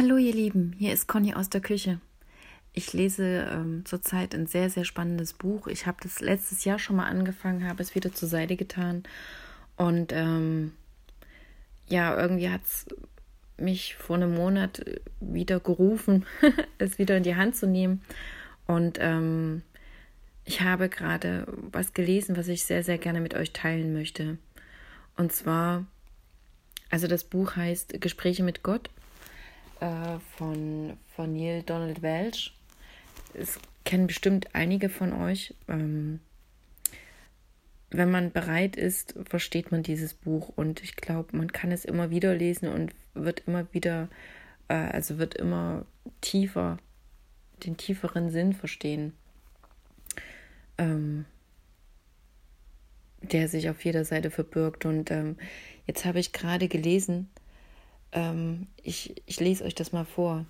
Hallo ihr Lieben, hier ist Conny aus der Küche. Ich lese ähm, zurzeit ein sehr, sehr spannendes Buch. Ich habe das letztes Jahr schon mal angefangen, habe es wieder zur Seite getan. Und ähm, ja, irgendwie hat es mich vor einem Monat wieder gerufen, es wieder in die Hand zu nehmen. Und ähm, ich habe gerade was gelesen, was ich sehr, sehr gerne mit euch teilen möchte. Und zwar, also das Buch heißt Gespräche mit Gott äh, von, von Neil Donald Welch. Es kennen bestimmt einige von euch. Ähm, wenn man bereit ist, versteht man dieses Buch und ich glaube, man kann es immer wieder lesen und wird immer wieder, äh, also wird immer tiefer, den tieferen Sinn verstehen, ähm, der sich auf jeder Seite verbirgt. Und ähm, jetzt habe ich gerade gelesen, ähm, ich, ich lese euch das mal vor.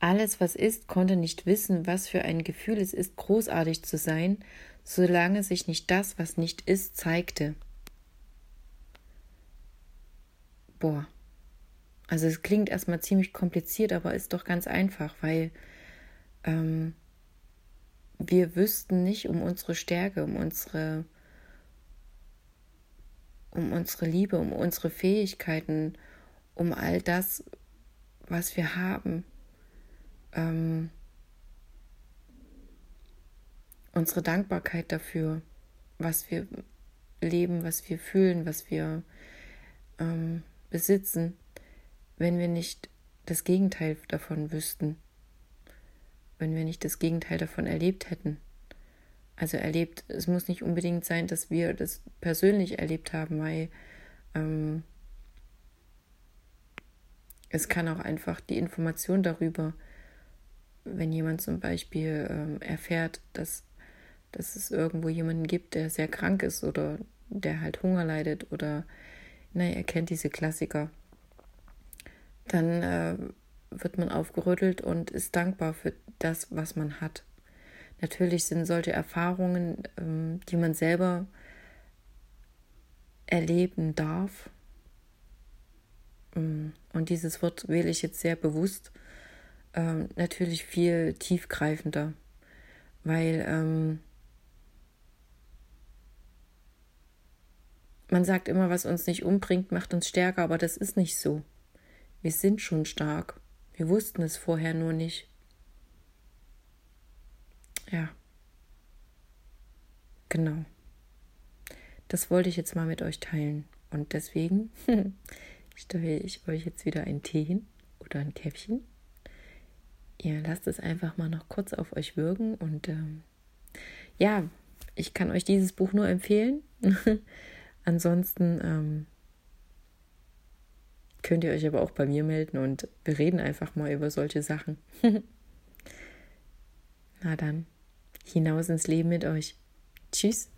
Alles, was ist, konnte nicht wissen, was für ein Gefühl es ist, großartig zu sein, solange sich nicht das, was nicht ist, zeigte. Boah. Also es klingt erstmal ziemlich kompliziert, aber ist doch ganz einfach, weil ähm, wir wüssten nicht um unsere Stärke, um unsere um unsere Liebe, um unsere Fähigkeiten, um all das, was wir haben, ähm, unsere Dankbarkeit dafür, was wir leben, was wir fühlen, was wir ähm, besitzen, wenn wir nicht das Gegenteil davon wüssten, wenn wir nicht das Gegenteil davon erlebt hätten. Also erlebt, es muss nicht unbedingt sein, dass wir das persönlich erlebt haben, weil ähm, es kann auch einfach die Information darüber, wenn jemand zum Beispiel ähm, erfährt, dass, dass es irgendwo jemanden gibt, der sehr krank ist oder der halt Hunger leidet oder, naja, er kennt diese Klassiker, dann äh, wird man aufgerüttelt und ist dankbar für das, was man hat. Natürlich sind solche Erfahrungen, ähm, die man selber erleben darf, ähm, und dieses Wort wähle ich jetzt sehr bewusst, ähm, natürlich viel tiefgreifender, weil man sagt immer, was uns nicht umbringt, macht uns stärker, aber das ist nicht so. Wir sind schon stark. Wir wussten es vorher nur nicht. Ja. Genau. Das wollte ich jetzt mal mit euch teilen. Und deswegen stelle ich euch jetzt wieder einen Tee hin oder ein Käffchen. Ihr lasst es einfach mal noch kurz auf euch wirken. Und ähm, ja, ich kann euch dieses Buch nur empfehlen. Ansonsten ähm, könnt ihr euch aber auch bei mir melden und wir reden einfach mal über solche Sachen. Na dann hinaus ins Leben mit euch. Tschüss.